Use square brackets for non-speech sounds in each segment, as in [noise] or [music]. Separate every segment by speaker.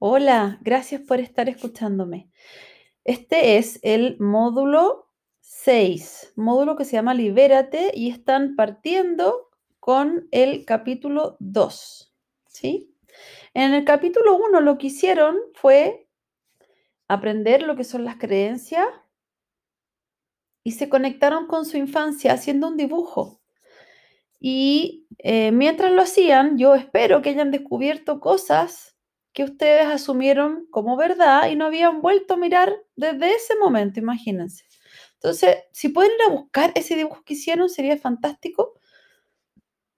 Speaker 1: Hola, gracias por estar escuchándome. Este es el módulo 6, módulo que se llama Libérate y están partiendo con el capítulo 2, ¿sí? En el capítulo 1 lo que hicieron fue aprender lo que son las creencias y se conectaron con su infancia haciendo un dibujo. Y eh, mientras lo hacían, yo espero que hayan descubierto cosas que ustedes asumieron como verdad y no habían vuelto a mirar desde ese momento, imagínense. Entonces, si pueden ir a buscar ese dibujo que hicieron, sería fantástico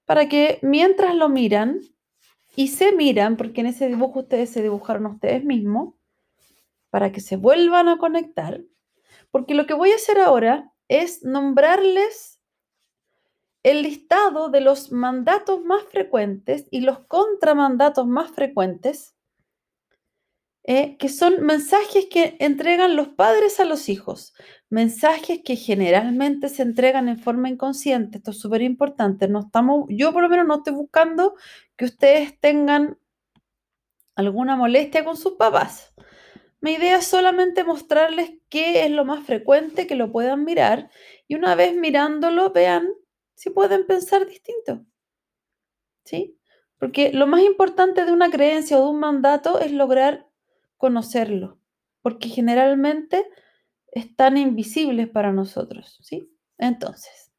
Speaker 1: para que mientras lo miran y se miran, porque en ese dibujo ustedes se dibujaron a ustedes mismos, para que se vuelvan a conectar, porque lo que voy a hacer ahora es nombrarles el listado de los mandatos más frecuentes y los contramandatos más frecuentes eh, que son mensajes que entregan los padres a los hijos, mensajes que generalmente se entregan en forma inconsciente. Esto es súper importante. No estamos, yo por lo menos no estoy buscando que ustedes tengan alguna molestia con sus papás. Mi idea es solamente mostrarles qué es lo más frecuente, que lo puedan mirar y una vez mirándolo vean si pueden pensar distinto. ¿Sí? Porque lo más importante de una creencia o de un mandato es lograr conocerlo, porque generalmente están invisibles para nosotros, ¿sí? Entonces,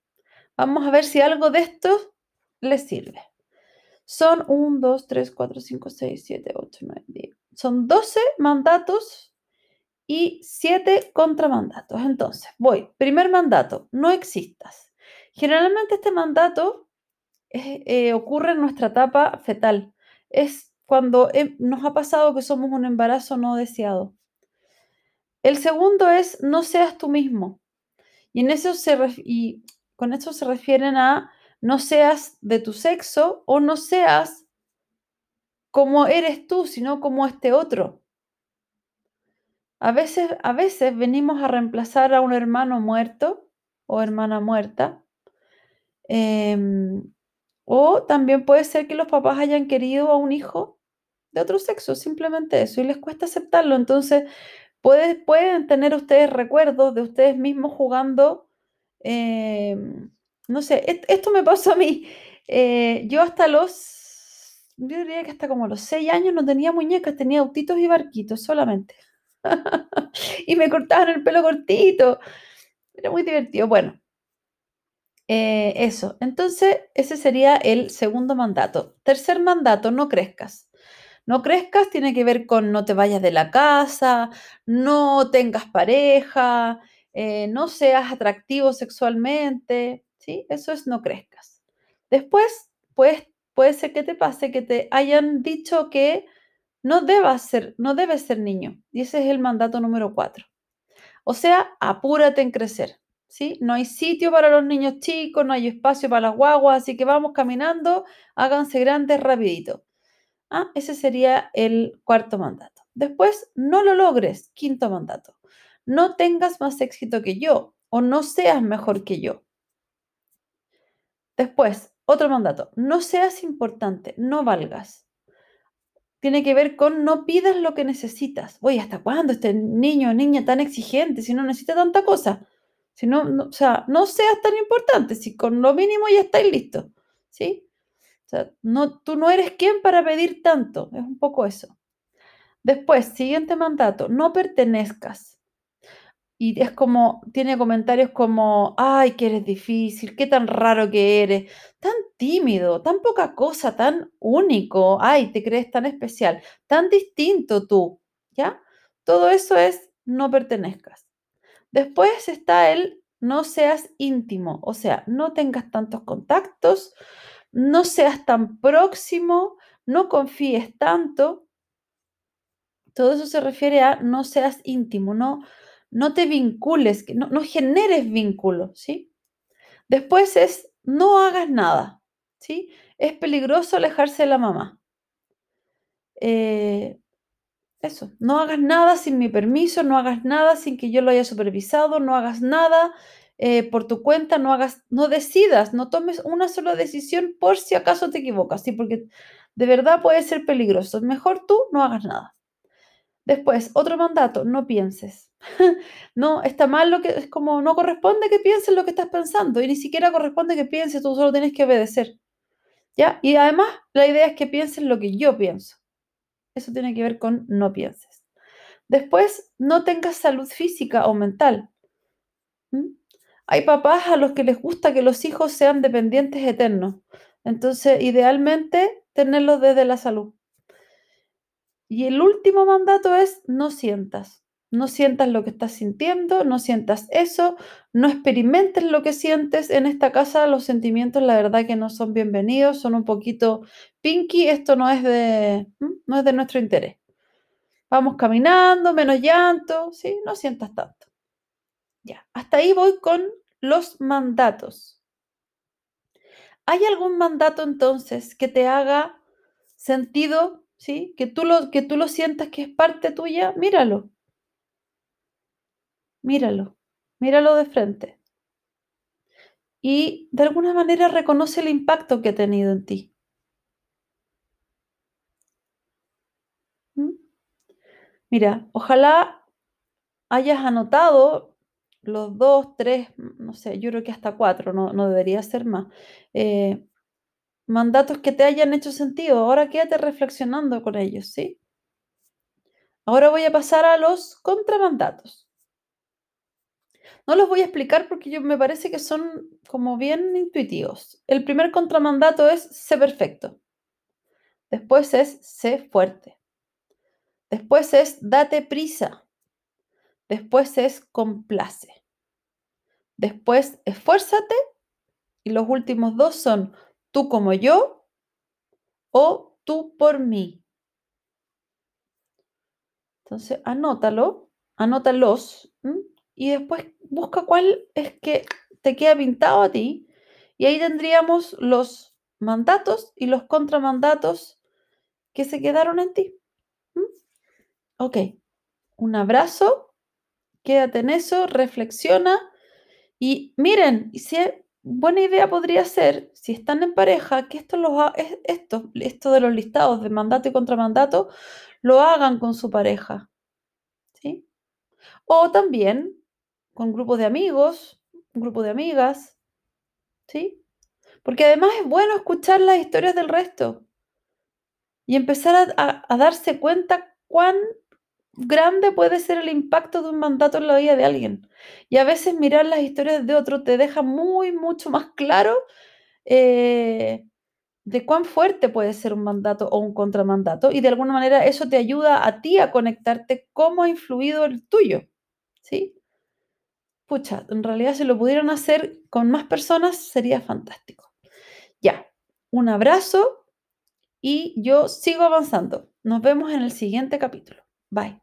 Speaker 1: vamos a ver si algo de esto les sirve. Son 1, 2, 3, 4, 5, 6, 7, 8, 9, 10. Son 12 mandatos y 7 contramandatos. Entonces, voy. Primer mandato, no existas. Generalmente este mandato eh, ocurre en nuestra etapa fetal. Es cuando nos ha pasado que somos un embarazo no deseado. El segundo es no seas tú mismo. Y, en eso se y con eso se refieren a no seas de tu sexo o no seas como eres tú, sino como este otro. A veces, a veces venimos a reemplazar a un hermano muerto o hermana muerta. Em, o también puede ser que los papás hayan querido a un hijo de otro sexo, simplemente eso, y les cuesta aceptarlo. Entonces, pueden tener ustedes recuerdos de ustedes mismos jugando, eh, no sé, esto me pasó a mí. Eh, yo hasta los, yo diría que hasta como los seis años no tenía muñecas, tenía autitos y barquitos solamente. [laughs] y me cortaban el pelo cortito. Era muy divertido. Bueno, eh, eso. Entonces, ese sería el segundo mandato. Tercer mandato, no crezcas. No crezcas tiene que ver con no te vayas de la casa, no tengas pareja, eh, no seas atractivo sexualmente, ¿sí? Eso es no crezcas. Después, pues, puede ser que te pase que te hayan dicho que no debas ser, no debes ser niño. Y ese es el mandato número cuatro. O sea, apúrate en crecer. ¿Sí? No hay sitio para los niños chicos, no hay espacio para las guaguas, así que vamos caminando, háganse grandes rapidito. Ah, ese sería el cuarto mandato. Después, no lo logres, quinto mandato. No tengas más éxito que yo o no seas mejor que yo. Después, otro mandato. No seas importante, no valgas. Tiene que ver con no pidas lo que necesitas. Oye, ¿hasta cuándo este niño o niña tan exigente si no necesita tanta cosa? Si no, no, o sea, no seas tan importante, si con lo mínimo ya estáis listos. ¿Sí? Sea, no, tú no eres quien para pedir tanto, es un poco eso. Después, siguiente mandato, no pertenezcas. Y es como, tiene comentarios como, ay, que eres difícil, qué tan raro que eres, tan tímido, tan poca cosa, tan único, ay, te crees tan especial, tan distinto tú, ¿ya? Todo eso es no pertenezcas. Después está el no seas íntimo, o sea, no tengas tantos contactos, no seas tan próximo, no confíes tanto. Todo eso se refiere a no seas íntimo, no, no te vincules, no, no generes vínculo, ¿sí? Después es no hagas nada, ¿sí? Es peligroso alejarse de la mamá. Eh, eso, no hagas nada sin mi permiso, no hagas nada sin que yo lo haya supervisado, no hagas nada eh, por tu cuenta, no hagas, no decidas, no tomes una sola decisión por si acaso te equivocas, ¿sí? Porque de verdad puede ser peligroso. Mejor tú no hagas nada. Después, otro mandato, no pienses. [laughs] no, está mal lo que es como no corresponde que pienses lo que estás pensando y ni siquiera corresponde que pienses, tú solo tienes que obedecer. ¿Ya? Y además, la idea es que pienses lo que yo pienso. Eso tiene que ver con no pienses. Después, no tengas salud física o mental. ¿Mm? Hay papás a los que les gusta que los hijos sean dependientes eternos. Entonces, idealmente, tenerlos desde la salud. Y el último mandato es no sientas. No sientas lo que estás sintiendo, no sientas eso, no experimentes lo que sientes. En esta casa los sentimientos la verdad que no son bienvenidos, son un poquito pinky, esto no es de, no es de nuestro interés. Vamos caminando, menos llanto, ¿sí? No sientas tanto. Ya, hasta ahí voy con los mandatos. ¿Hay algún mandato entonces que te haga sentido ¿sí? Que tú lo, que tú lo sientas que es parte tuya, míralo. Míralo, míralo de frente. Y de alguna manera reconoce el impacto que ha tenido en ti. ¿Mm? Mira, ojalá hayas anotado los dos, tres, no sé, yo creo que hasta cuatro, no, debería ser más. Eh, mandatos que te hayan hecho sentido. Ahora quédate reflexionando con ellos, ¿sí? Ahora voy a pasar a los contramandatos. No los voy a explicar porque yo me parece que son como bien intuitivos. El primer contramandato es sé perfecto. Después es sé fuerte. Después es date prisa. Después es complace. Después esfuérzate. Y los últimos dos son tú como yo o tú por mí. Entonces, anótalo, anótalos y después busca cuál es que te queda pintado a ti. Y ahí tendríamos los mandatos y los contramandatos que se quedaron en ti. Ok, un abrazo, quédate en eso, reflexiona y miren, si buena idea podría ser, si están en pareja, que esto, de los listados de mandato y contramandato lo hagan con su pareja. ¿sí? O también con grupos de amigos, un grupo de amigas. ¿sí? Porque además es bueno escuchar las historias del resto y empezar a darse cuenta cuán grande puede ser el impacto de un mandato en la vida de alguien. Y a veces mirar las historias de otro te deja muy, mucho más claro eh, de cuán fuerte puede ser un mandato o un contramandato. Y de alguna manera eso te ayuda a ti a conectarte cómo ha influido el tuyo. ¿Sí? Pucha, en realidad si lo pudieran hacer con más personas sería fantástico. Ya, un abrazo y yo sigo avanzando. Nos vemos en el siguiente capítulo. Bye.